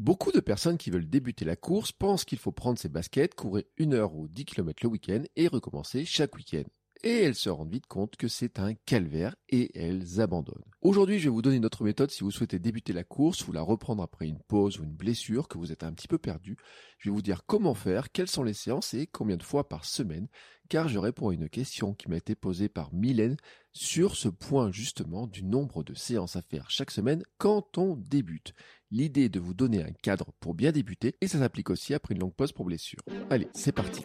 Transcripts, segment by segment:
Beaucoup de personnes qui veulent débuter la course pensent qu'il faut prendre ses baskets, courir une heure ou 10 km le week-end et recommencer chaque week-end. Et elles se rendent vite compte que c'est un calvaire et elles abandonnent. Aujourd'hui, je vais vous donner une autre méthode si vous souhaitez débuter la course ou la reprendre après une pause ou une blessure, que vous êtes un petit peu perdu. Je vais vous dire comment faire, quelles sont les séances et combien de fois par semaine, car je réponds à une question qui m'a été posée par Mylène sur ce point justement du nombre de séances à faire chaque semaine quand on débute. L'idée est de vous donner un cadre pour bien débuter et ça s'applique aussi après une longue pause pour blessure. Allez, c'est parti.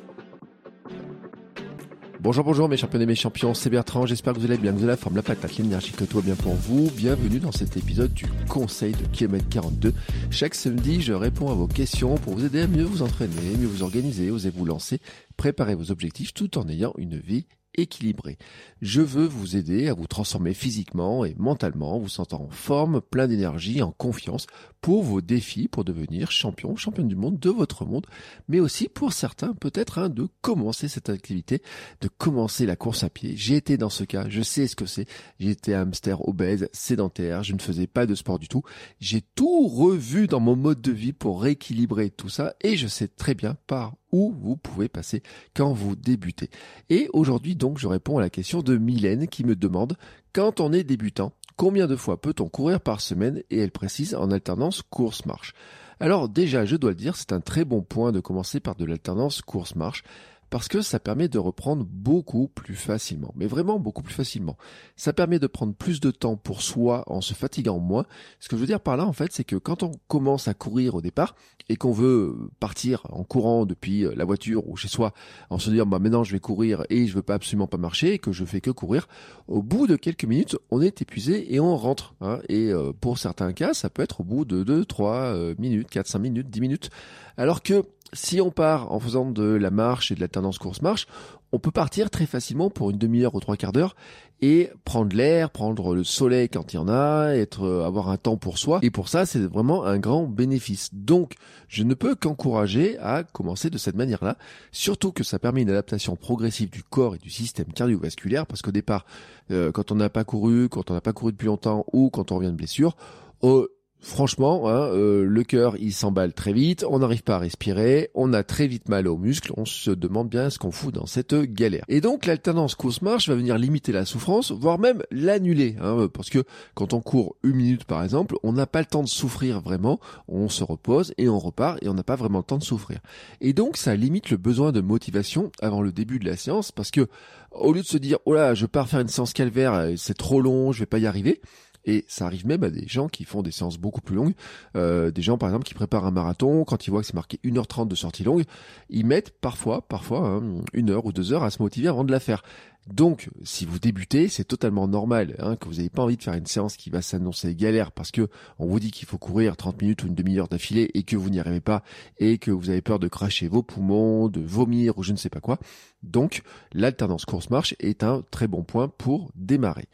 Bonjour, bonjour mes champions et mes champions, c'est Bertrand, j'espère que vous allez bien, que vous avez la forme, la patate, l'énergie, que tout va bien pour vous. Bienvenue dans cet épisode du Conseil de Kilomètre 42. Chaque samedi, je réponds à vos questions pour vous aider à mieux vous entraîner, mieux vous organiser, oser vous lancer, préparer vos objectifs tout en ayant une vie équilibrée. Je veux vous aider à vous transformer physiquement et mentalement, vous sentant en forme, plein d'énergie, en confiance pour vos défis, pour devenir champion, championne du monde de votre monde, mais aussi pour certains peut-être de commencer cette activité, de commencer la course à pied. J'ai été dans ce cas, je sais ce que c'est. J'ai été hamster obèse, sédentaire, je ne faisais pas de sport du tout. J'ai tout revu dans mon mode de vie pour rééquilibrer tout ça et je sais très bien par où vous pouvez passer quand vous débutez. Et aujourd'hui donc je réponds à la question de Mylène qui me demande quand on est débutant, combien de fois peut-on courir par semaine? Et elle précise en alternance course-marche. Alors déjà, je dois le dire, c'est un très bon point de commencer par de l'alternance course-marche parce que ça permet de reprendre beaucoup plus facilement, mais vraiment beaucoup plus facilement. Ça permet de prendre plus de temps pour soi en se fatiguant moins. Ce que je veux dire par là, en fait, c'est que quand on commence à courir au départ et qu'on veut partir en courant depuis la voiture ou chez soi, en se disant, bah maintenant je vais courir et je veux pas absolument pas marcher et que je fais que courir, au bout de quelques minutes, on est épuisé et on rentre. Hein. et euh, pour certains cas, ça peut être au bout de 2, 3 minutes, 4, 5 minutes, 10 minutes. Alors que si on part en faisant de la marche et de la tendance course-marche, on peut partir très facilement pour une demi-heure ou trois quarts d'heure et prendre l'air, prendre le soleil quand il y en a, être, avoir un temps pour soi. Et pour ça, c'est vraiment un grand bénéfice. Donc, je ne peux qu'encourager à commencer de cette manière-là. Surtout que ça permet une adaptation progressive du corps et du système cardiovasculaire parce qu'au départ, euh, quand on n'a pas couru, quand on n'a pas couru depuis longtemps ou quand on revient de blessure, euh, Franchement, hein, euh, le cœur il s'emballe très vite, on n'arrive pas à respirer, on a très vite mal aux muscles, on se demande bien ce qu'on fout dans cette galère. Et donc l'alternance course-marche va venir limiter la souffrance, voire même l'annuler, hein, parce que quand on court une minute par exemple, on n'a pas le temps de souffrir vraiment, on se repose et on repart et on n'a pas vraiment le temps de souffrir. Et donc ça limite le besoin de motivation avant le début de la séance, parce que au lieu de se dire oh là je pars faire une séance calvaire, c'est trop long, je vais pas y arriver, et ça arrive même à des gens qui font des séances beaucoup plus longues. Euh, des gens, par exemple, qui préparent un marathon, quand ils voient que c'est marqué 1h30 de sortie longue, ils mettent parfois, parfois, hein, une heure ou deux heures à se motiver avant de la faire. Donc, si vous débutez, c'est totalement normal hein, que vous n'ayez pas envie de faire une séance qui va s'annoncer galère parce que on vous dit qu'il faut courir 30 minutes ou une demi-heure d'affilée et que vous n'y arrivez pas et que vous avez peur de cracher vos poumons, de vomir ou je ne sais pas quoi. Donc, l'alternance course-marche est un très bon point pour démarrer.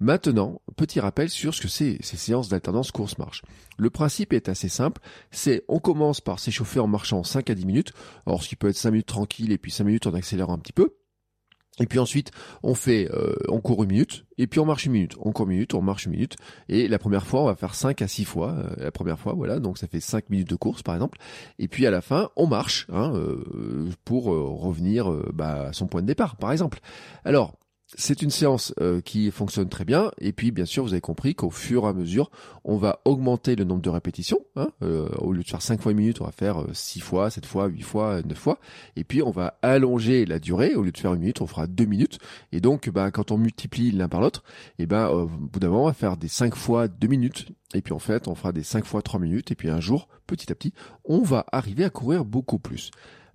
Maintenant, petit rappel sur ce que c'est ces séances d'alternance course-marche. Le principe est assez simple, c'est on commence par s'échauffer en marchant 5 à 10 minutes, alors ce qui peut être 5 minutes tranquille et puis 5 minutes en accélérant un petit peu. Et puis ensuite, on fait, euh, on court une minute, et puis on marche une minute. On court une minute, on marche une minute. Et la première fois, on va faire 5 à 6 fois. euh, la première fois, voilà, donc ça fait 5 minutes de course par exemple. Et puis à la fin, on marche hein, euh, pour euh, revenir euh, bah, à son point de départ, par exemple. Alors, c'est une séance euh, qui fonctionne très bien. Et puis, bien sûr, vous avez compris qu'au fur et à mesure, on va augmenter le nombre de répétitions. Hein. Euh, au lieu de faire 5 fois une minute, on va faire 6 fois, 7 fois, 8 fois, 9 fois. Et puis, on va allonger la durée. Au lieu de faire une minute, on fera 2 minutes. Et donc, bah, quand on multiplie l'un par l'autre, et ben, euh, au bout d'un moment, on va faire des 5 fois 2 minutes. Et puis, en fait, on fera des 5 fois 3 minutes. Et puis, un jour, petit à petit, on va arriver à courir beaucoup plus.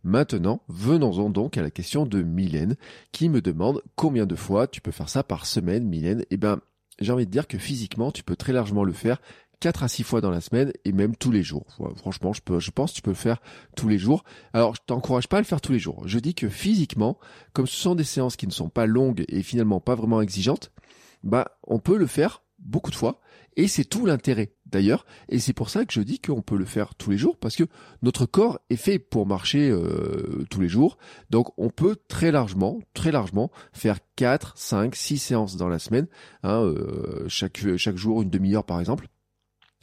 Maintenant, venons-en donc à la question de Mylène, qui me demande combien de fois tu peux faire ça par semaine, Mylène. Eh ben, j'ai envie de dire que physiquement, tu peux très largement le faire 4 à 6 fois dans la semaine et même tous les jours. Franchement, je, pense que tu peux le faire tous les jours. Alors, je t'encourage pas à le faire tous les jours. Je dis que physiquement, comme ce sont des séances qui ne sont pas longues et finalement pas vraiment exigeantes, bah, on peut le faire beaucoup de fois et c'est tout l'intérêt d'ailleurs. Et c'est pour ça que je dis qu'on peut le faire tous les jours parce que notre corps est fait pour marcher euh, tous les jours. Donc on peut très largement, très largement faire 4, 5, 6 séances dans la semaine, hein, euh, chaque, chaque jour une demi-heure par exemple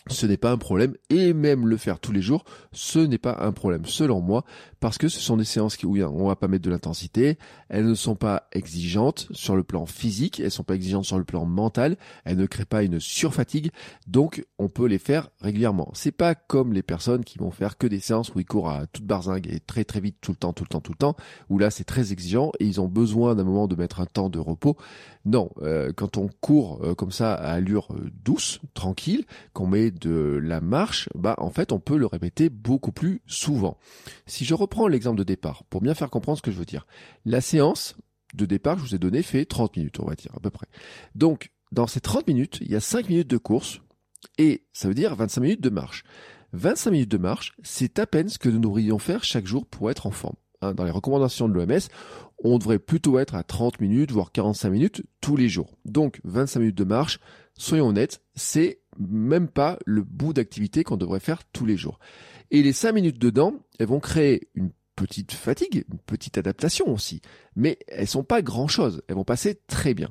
ce n'est pas un problème et même le faire tous les jours, ce n'est pas un problème selon moi parce que ce sont des séances qui, où on va pas mettre de l'intensité, elles ne sont pas exigeantes sur le plan physique, elles sont pas exigeantes sur le plan mental, elles ne créent pas une surfatigue, donc on peut les faire régulièrement. C'est pas comme les personnes qui vont faire que des séances où ils courent à toute barzingue et très très vite tout le temps, tout le temps, tout le temps, où là c'est très exigeant et ils ont besoin d'un moment de mettre un temps de repos. Non, euh, quand on court euh, comme ça à allure euh, douce, tranquille, qu'on met de la marche, bah en fait on peut le répéter beaucoup plus souvent. Si je reprends l'exemple de départ, pour bien faire comprendre ce que je veux dire, la séance de départ que je vous ai donné fait 30 minutes, on va dire à peu près. Donc dans ces 30 minutes, il y a 5 minutes de course et ça veut dire 25 minutes de marche. 25 minutes de marche, c'est à peine ce que nous devrions faire chaque jour pour être en forme. Hein, dans les recommandations de l'OMS, on devrait plutôt être à 30 minutes, voire 45 minutes tous les jours. Donc 25 minutes de marche, soyons honnêtes, c'est même pas le bout d'activité qu'on devrait faire tous les jours. Et les 5 minutes dedans, elles vont créer une petite fatigue, une petite adaptation aussi, mais elles sont pas grand chose, elles vont passer très bien.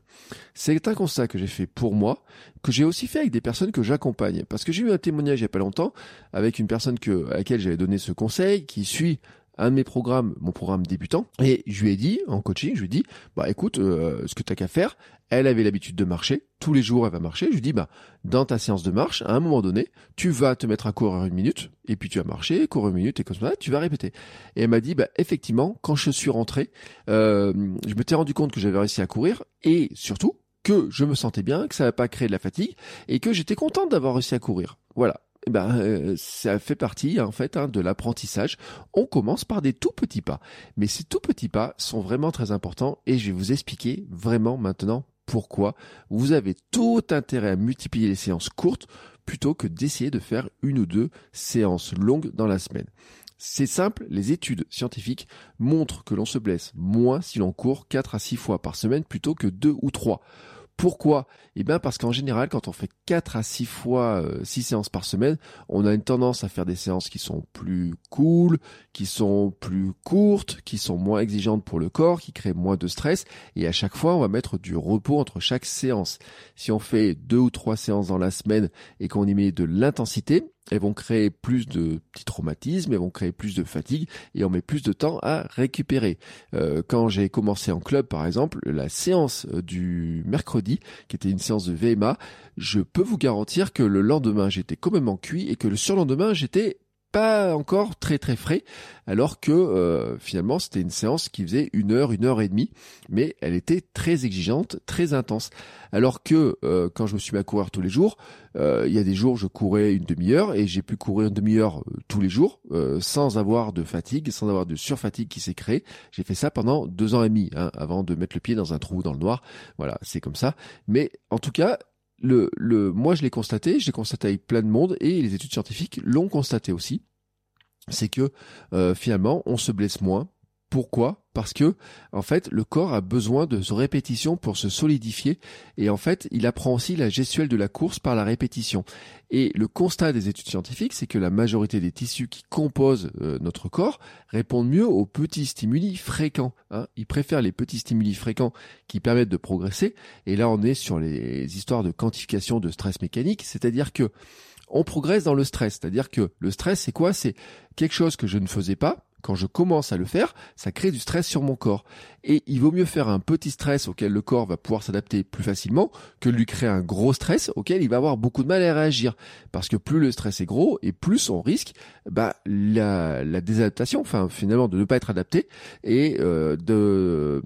C'est un constat que j'ai fait pour moi, que j'ai aussi fait avec des personnes que j'accompagne, parce que j'ai eu un témoignage il y a pas longtemps avec une personne à laquelle j'avais donné ce conseil, qui suit un de mes programmes, mon programme débutant, et je lui ai dit, en coaching, je lui ai dit, bah écoute, euh, ce que tu as qu'à faire, elle avait l'habitude de marcher, tous les jours elle va marcher, je lui dis, bah dans ta séance de marche, à un moment donné, tu vas te mettre à courir une minute, et puis tu vas marcher, courir une minute, et comme ça, tu vas répéter. Et elle m'a dit, bah effectivement, quand je suis rentré, euh, je me t'ai rendu compte que j'avais réussi à courir, et surtout, que je me sentais bien, que ça n'a pas créé de la fatigue, et que j'étais contente d'avoir réussi à courir. Voilà eh ben, euh, ça fait partie en fait hein, de l'apprentissage. On commence par des tout petits pas, mais ces tout petits pas sont vraiment très importants et je vais vous expliquer vraiment maintenant pourquoi vous avez tout intérêt à multiplier les séances courtes plutôt que d'essayer de faire une ou deux séances longues dans la semaine. C'est simple, les études scientifiques montrent que l'on se blesse moins si l'on court 4 à 6 fois par semaine plutôt que 2 ou 3. Pourquoi? Eh bien parce qu'en général, quand on fait 4 à 6 fois 6 euh, séances par semaine, on a une tendance à faire des séances qui sont plus cool, qui sont plus courtes, qui sont moins exigeantes pour le corps, qui créent moins de stress. Et à chaque fois, on va mettre du repos entre chaque séance. Si on fait deux ou trois séances dans la semaine et qu'on y met de l'intensité, elles vont créer plus de petits traumatismes, elles vont créer plus de fatigue et on met plus de temps à récupérer. Euh, quand j'ai commencé en club, par exemple, la séance euh, du mercredi, qui était une séance de VMA, je peux vous garantir que le lendemain j'étais complètement cuit et que le surlendemain j'étais pas encore très très frais, alors que euh, finalement c'était une séance qui faisait une heure, une heure et demie, mais elle était très exigeante, très intense. Alors que euh, quand je me suis mis à courir tous les jours, euh, il y a des jours je courais une demi-heure et j'ai pu courir une demi-heure tous les jours sans avoir de fatigue, sans avoir de surfatigue qui s'est créée. J'ai fait ça pendant deux ans et demi, hein, avant de mettre le pied dans un trou dans le noir. Voilà, c'est comme ça. Mais en tout cas, le, le, moi je l'ai constaté, je l'ai constaté avec plein de monde et les études scientifiques l'ont constaté aussi. C'est que euh, finalement on se blesse moins. Pourquoi? Parce que en fait le corps a besoin de répétition pour se solidifier et en fait il apprend aussi la gestuelle de la course par la répétition. Et le constat des études scientifiques, c'est que la majorité des tissus qui composent euh, notre corps répondent mieux aux petits stimuli fréquents. Hein. Ils préfèrent les petits stimuli fréquents qui permettent de progresser. Et là on est sur les histoires de quantification de stress mécanique, c'est-à-dire que on progresse dans le stress. C'est-à-dire que le stress, c'est quoi? C'est quelque chose que je ne faisais pas. Quand je commence à le faire, ça crée du stress sur mon corps. Et il vaut mieux faire un petit stress auquel le corps va pouvoir s'adapter plus facilement que lui créer un gros stress auquel il va avoir beaucoup de mal à réagir. Parce que plus le stress est gros et plus on risque bah, la, la désadaptation, enfin finalement de ne pas être adapté et euh, de,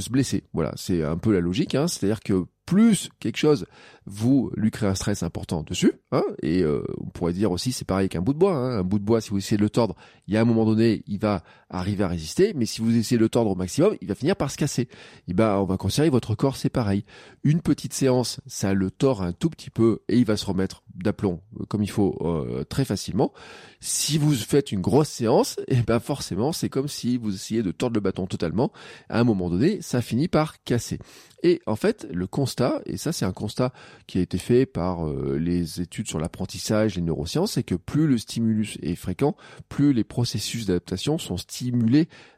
se blesser. Voilà, c'est un peu la logique. Hein. C'est-à-dire que plus quelque chose vous lui créez un stress important dessus. Hein, et euh, on pourrait dire aussi, c'est pareil qu'un bout de bois. Hein, un bout de bois, si vous essayez de le tordre, il y a un moment donné, il va arriver à résister. Mais si vous essayez de le tordre au maximum, il va finir par se casser. Et ben, on va considérer votre corps, c'est pareil. Une petite séance, ça le tord un tout petit peu et il va se remettre d'aplomb euh, comme il faut euh, très facilement. Si vous faites une grosse séance, et eh ben forcément, c'est comme si vous essayez de tordre le bâton totalement. À un moment donné, ça finit par casser. Et en fait, le constat, et ça c'est un constat qui a été fait par euh, les études sur l'apprentissage, les neurosciences, c'est que plus le stimulus est fréquent, plus les processus d'adaptation sont stimulés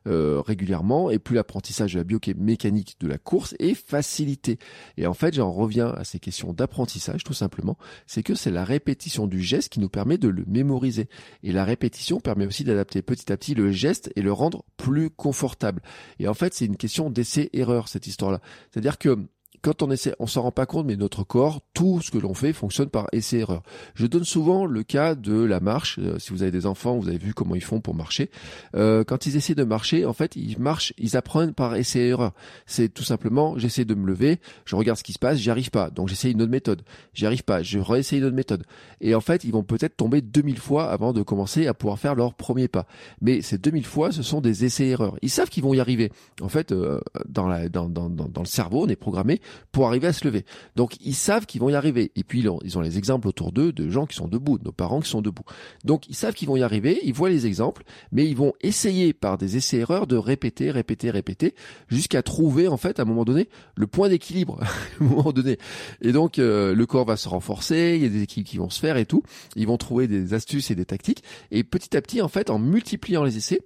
euh, régulièrement et plus l'apprentissage de la biomécanique de la course est facilité. Et en fait, j'en reviens à ces questions d'apprentissage tout simplement, c'est que c'est la répétition du geste qui nous permet de le mémoriser. Et la répétition permet aussi d'adapter petit à petit le geste et le rendre plus confortable. Et en fait, c'est une question d'essai-erreur cette histoire-là. C'est-à-dire que quand on essaie, on s'en rend pas compte, mais notre corps, tout ce que l'on fait fonctionne par essai-erreur. Je donne souvent le cas de la marche. Euh, si vous avez des enfants, vous avez vu comment ils font pour marcher. Euh, quand ils essaient de marcher, en fait, ils marchent, ils apprennent par essai-erreur. C'est tout simplement, j'essaie de me lever, je regarde ce qui se passe, j'y arrive pas, donc j'essaie une autre méthode. J'y arrive pas, je réessaye une autre méthode. Et en fait, ils vont peut-être tomber 2000 fois avant de commencer à pouvoir faire leur premier pas. Mais ces 2000 fois, ce sont des essais-erreurs. Ils savent qu'ils vont y arriver. En fait, euh, dans, la, dans, dans, dans le cerveau, on est programmé pour arriver à se lever. Donc ils savent qu'ils vont y arriver. Et puis ils ont, les exemples autour d'eux de gens qui sont debout, de nos parents qui sont debout. Donc ils savent qu'ils vont y arriver, ils voient les exemples, mais ils vont essayer par des essais-erreurs de répéter, répéter, répéter, jusqu'à trouver en fait à un moment donné le point d'équilibre à moment donné. Et donc euh, le corps va se renforcer, il y a des équipes qui vont se faire et tout. Ils vont trouver des astuces et des tactiques. Et petit à petit en fait en multipliant les essais,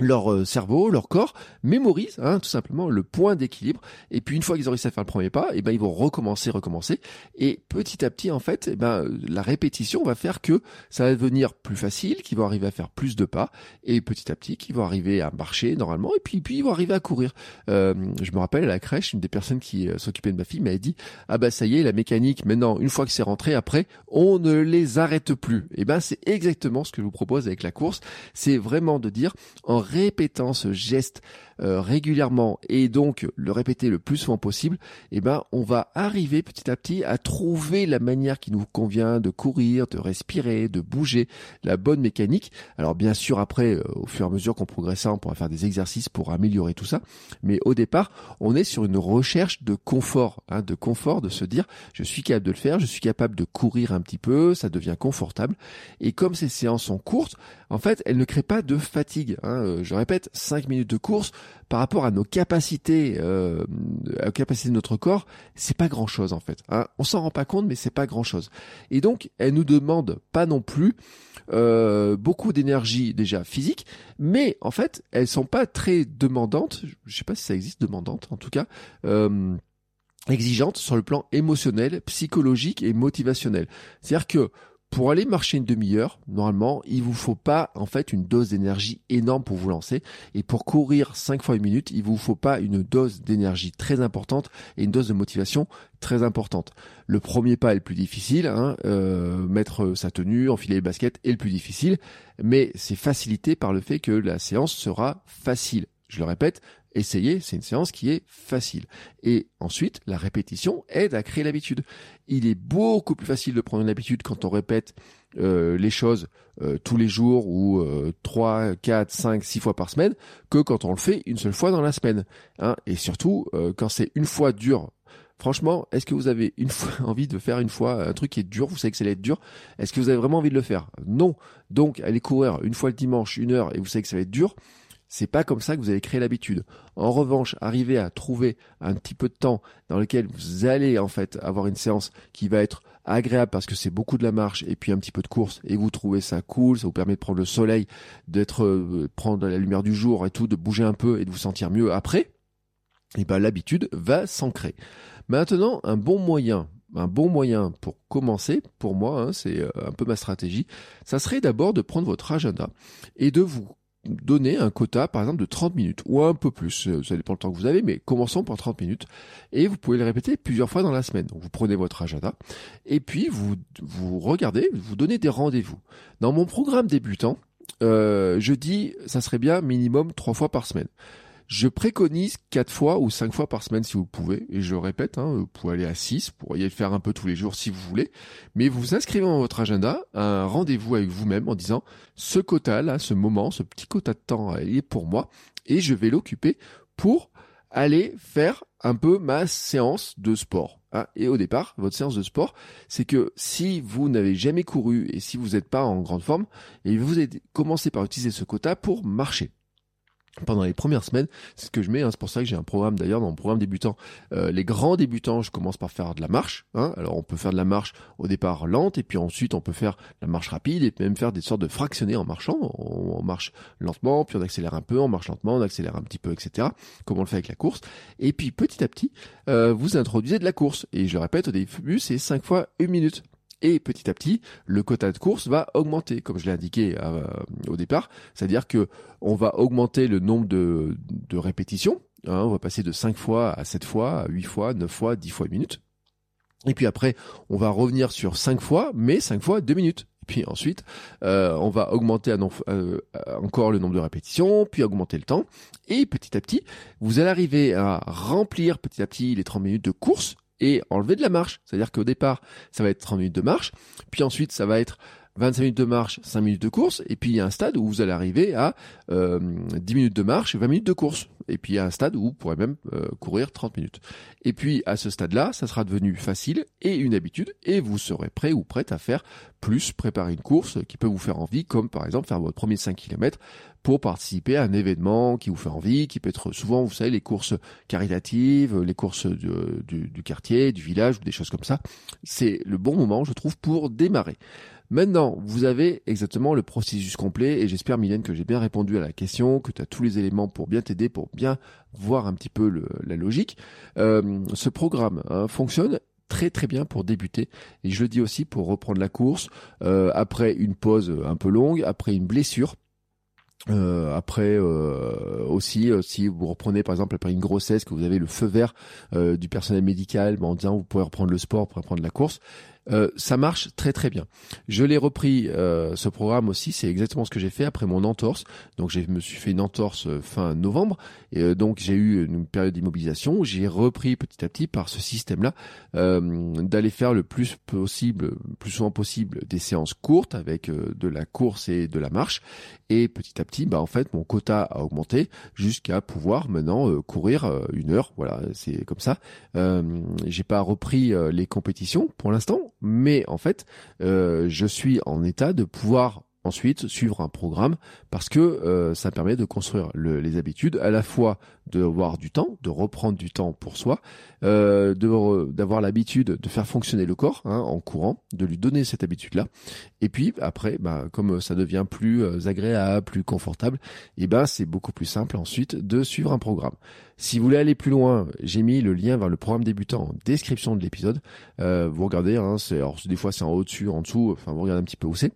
leur euh, cerveau, leur corps mémorise hein, tout simplement le point d'équilibre. Et puis une fois qu'ils ont réussi à faire le premier pas, et eh ben ils vont recommencer, recommencer. Et petit à petit, en fait, eh ben la répétition va faire que ça va devenir plus facile, qu'ils vont arriver à faire plus de pas, et petit à petit, qu'ils vont arriver à marcher normalement, et puis puis ils vont arriver à courir. Euh, je me rappelle à la crèche, une des personnes qui euh, s'occupait de ma fille m'avait dit ah bah ça y est, la mécanique maintenant, une fois que c'est rentré, après on ne les arrête plus. Et eh ben c'est exactement ce que je vous propose avec la course. C'est vraiment de dire en répétant ce geste euh, régulièrement et donc le répéter le plus souvent possible, eh ben on va arriver petit à petit à trouver la manière qui nous convient de courir, de respirer, de bouger, la bonne mécanique. Alors bien sûr après, euh, au fur et à mesure qu'on progressera, on pourra faire des exercices pour améliorer tout ça. Mais au départ, on est sur une recherche de confort, hein, de confort, de se dire je suis capable de le faire, je suis capable de courir un petit peu, ça devient confortable. Et comme ces séances sont courtes, en fait, elles ne créent pas de fatigue. Hein. Euh, je répète, 5 minutes de course, par rapport à nos capacités, euh, aux capacités de notre corps, c'est pas grand chose en fait. Hein. On s'en rend pas compte, mais c'est pas grand chose. Et donc, elle nous demande pas non plus euh, beaucoup d'énergie déjà physique, mais en fait, elles sont pas très demandantes. Je sais pas si ça existe demandantes, en tout cas. Euh, exigeantes sur le plan émotionnel, psychologique et motivationnel. C'est-à-dire que pour aller marcher une demi-heure, normalement, il vous faut pas en fait une dose d'énergie énorme pour vous lancer. Et pour courir 5 fois une minute, il vous faut pas une dose d'énergie très importante et une dose de motivation très importante. Le premier pas est le plus difficile, hein, euh, mettre sa tenue, enfiler les baskets est le plus difficile, mais c'est facilité par le fait que la séance sera facile. Je le répète, Essayez, c'est une séance qui est facile. Et ensuite, la répétition aide à créer l'habitude. Il est beaucoup plus facile de prendre une habitude quand on répète euh, les choses euh, tous les jours ou euh, 3, 4, 5, 6 fois par semaine que quand on le fait une seule fois dans la semaine. Hein. Et surtout, euh, quand c'est une fois dur. Franchement, est-ce que vous avez une fois envie de faire une fois un truc qui est dur? Vous savez que ça va être dur. Est-ce que vous avez vraiment envie de le faire? Non. Donc, allez courir une fois le dimanche, une heure, et vous savez que ça va être dur. C'est pas comme ça que vous allez créer l'habitude. En revanche, arriver à trouver un petit peu de temps dans lequel vous allez en fait avoir une séance qui va être agréable parce que c'est beaucoup de la marche et puis un petit peu de course et vous trouvez ça cool, ça vous permet de prendre le soleil, d'être euh, prendre la lumière du jour et tout, de bouger un peu et de vous sentir mieux après. Et ben l'habitude va s'ancrer. Maintenant, un bon moyen un bon moyen pour commencer, pour moi, hein, c'est euh, un peu ma stratégie, ça serait d'abord de prendre votre agenda et de vous donner un quota, par exemple, de 30 minutes, ou un peu plus, euh, ça dépend le temps que vous avez, mais commençons par 30 minutes, et vous pouvez le répéter plusieurs fois dans la semaine. Vous prenez votre agenda, et puis vous, vous regardez, vous donnez des rendez-vous. Dans mon programme débutant, euh, je dis, ça serait bien minimum trois fois par semaine. Je préconise quatre fois ou cinq fois par semaine si vous pouvez, et je répète, hein, vous pouvez aller à 6, vous pourriez faire un peu tous les jours si vous voulez, mais vous inscrivez dans votre agenda un rendez-vous avec vous-même en disant ce quota là, ce moment, ce petit quota de temps il est pour moi, et je vais l'occuper pour aller faire un peu ma séance de sport. Hein. Et au départ, votre séance de sport, c'est que si vous n'avez jamais couru et si vous n'êtes pas en grande forme, et vous commencez par utiliser ce quota pour marcher pendant les premières semaines, c'est ce que je mets. Hein, c'est pour ça que j'ai un programme d'ailleurs dans mon programme débutant. Euh, les grands débutants, je commence par faire de la marche. Hein. Alors on peut faire de la marche au départ lente et puis ensuite on peut faire la marche rapide et même faire des sortes de fractionnés en marchant. On, marche lentement, puis on accélère un peu, on marche lentement, on accélère un petit peu, etc. Comme on le fait avec la course. Et puis petit à petit, euh, vous introduisez de la course. Et je le répète, au début c'est 5 fois une minute. Et petit à petit, le quota de course va augmenter, comme je l'ai indiqué euh, au départ. C'est-à-dire que on va augmenter le nombre de, répétitions. Hein. on va passer de 5 fois à 7 fois, à 8 fois, 9 fois, 10 fois une minute. Et puis après, on va revenir sur 5 fois, mais 5 fois 2 minutes. Puis ensuite, euh, on va augmenter euh, encore le nombre de répétitions, puis augmenter le temps. Et petit à petit, vous allez arriver à remplir petit à petit les 30 minutes de course et enlever de la marche. C'est-à-dire qu'au départ, ça va être 30 minutes de marche, puis ensuite ça va être 25 minutes de marche, 5 minutes de course, et puis il y a un stade où vous allez arriver à euh, 10 minutes de marche et 20 minutes de course. Et puis il y a un stade où vous pourrez même euh, courir 30 minutes. Et puis à ce stade-là, ça sera devenu facile et une habitude, et vous serez prêt ou prête à faire plus, préparer une course qui peut vous faire envie, comme par exemple faire votre premier 5 km pour participer à un événement qui vous fait envie, qui peut être souvent, vous savez, les courses caritatives, les courses du, du quartier, du village, ou des choses comme ça. C'est le bon moment, je trouve, pour démarrer. Maintenant, vous avez exactement le processus complet et j'espère, Mylène, que j'ai bien répondu à la question, que tu as tous les éléments pour bien t'aider, pour bien voir un petit peu la logique. Euh, ce programme hein, fonctionne très très bien pour débuter et je le dis aussi pour reprendre la course euh, après une pause un peu longue, après une blessure. Euh, après euh, aussi, euh, si vous reprenez par exemple après une grossesse, que vous avez le feu vert du personnel médical, en disant vous pouvez reprendre le sport, vous pouvez reprendre la course, euh, ça marche très très bien. Je l'ai repris euh, ce programme aussi, c'est exactement ce que j'ai fait après mon entorse. Donc je me suis fait une entorse euh, fin novembre et donc j'ai eu une période d'immobilisation. J'ai repris petit à petit par ce système-là d'aller faire le plus possible, plus souvent possible des séances courtes avec de la course et de la marche. Et petit à petit, bah en fait mon quota a augmenté jusqu'à pouvoir maintenant courir une heure. Voilà, c'est comme ça. j'ai pas repris les compétitions pour l'instant mais en fait, euh, je suis en état de pouvoir ensuite suivre un programme parce que euh, ça permet de construire les habitudes, à la fois d'avoir du temps, de reprendre du temps pour soi, euh, d'avoir l'habitude de faire fonctionner le corps hein, en courant, de lui donner cette habitude-là. Et puis après, bah, comme ça devient plus euh, agréable, plus confortable, et eh ben c'est beaucoup plus simple ensuite de suivre un programme. Si vous voulez aller plus loin, j'ai mis le lien vers le programme débutant en description de l'épisode. Euh, vous regardez, hein, c'est, des fois c'est en haut dessus, en dessous, enfin vous regardez un petit peu où c'est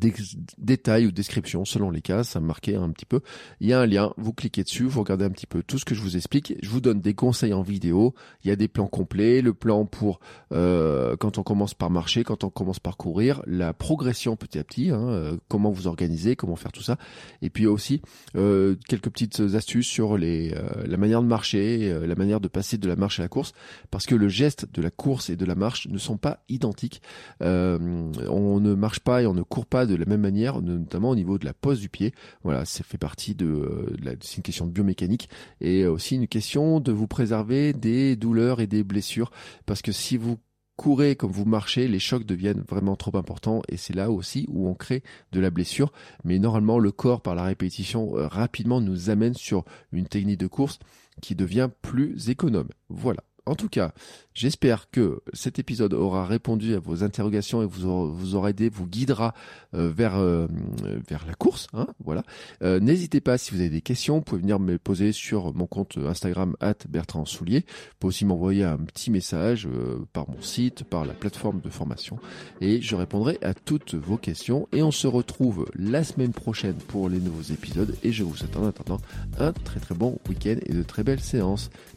des détails ou descriptions selon les cas, ça me marquait un petit peu. Il y a un lien, vous cliquez dessus, vous regardez un petit peu tout ce que je vous explique. Je vous donne des conseils en vidéo. Il y a des plans complets, le plan pour euh, quand on commence par marcher, quand on commence par courir, la progression petit à petit, hein, euh, comment vous organiser, comment faire tout ça. Et puis aussi euh, quelques petites astuces sur les la manière de marcher, la manière de passer de la marche à la course, parce que le geste de la course et de la marche ne sont pas identiques. on ne marche pas et on ne court pas de la même manière, notamment au niveau de la pose du pied. Voilà, ça fait partie de, euh, c'est une question de biomécanique et aussi une question de vous préserver des douleurs et des blessures, parce que si vous courez comme vous marchez, les chocs deviennent vraiment trop importants et c'est là aussi où on crée de la blessure. Mais normalement, le corps, par la répétition, euh, rapidement nous amène sur une technique de course qui devient plus économe. Voilà. En tout cas, j'espère que cet épisode aura répondu à vos interrogations et vous aura, vous aura aidé, vous guidera euh, vers euh, vers la course. Hein, voilà. Euh, n'hésitez pas si vous avez des questions, vous pouvez venir me poser sur mon compte Instagram Bertrand Soulier. Vous pouvez aussi m'envoyer un petit message par mon site, par la plateforme de formation, et je répondrai à toutes vos questions. Et on se retrouve la semaine prochaine pour les nouveaux épisodes. Et je vous souhaite en attendant un très très bon week-end et de très belles séances.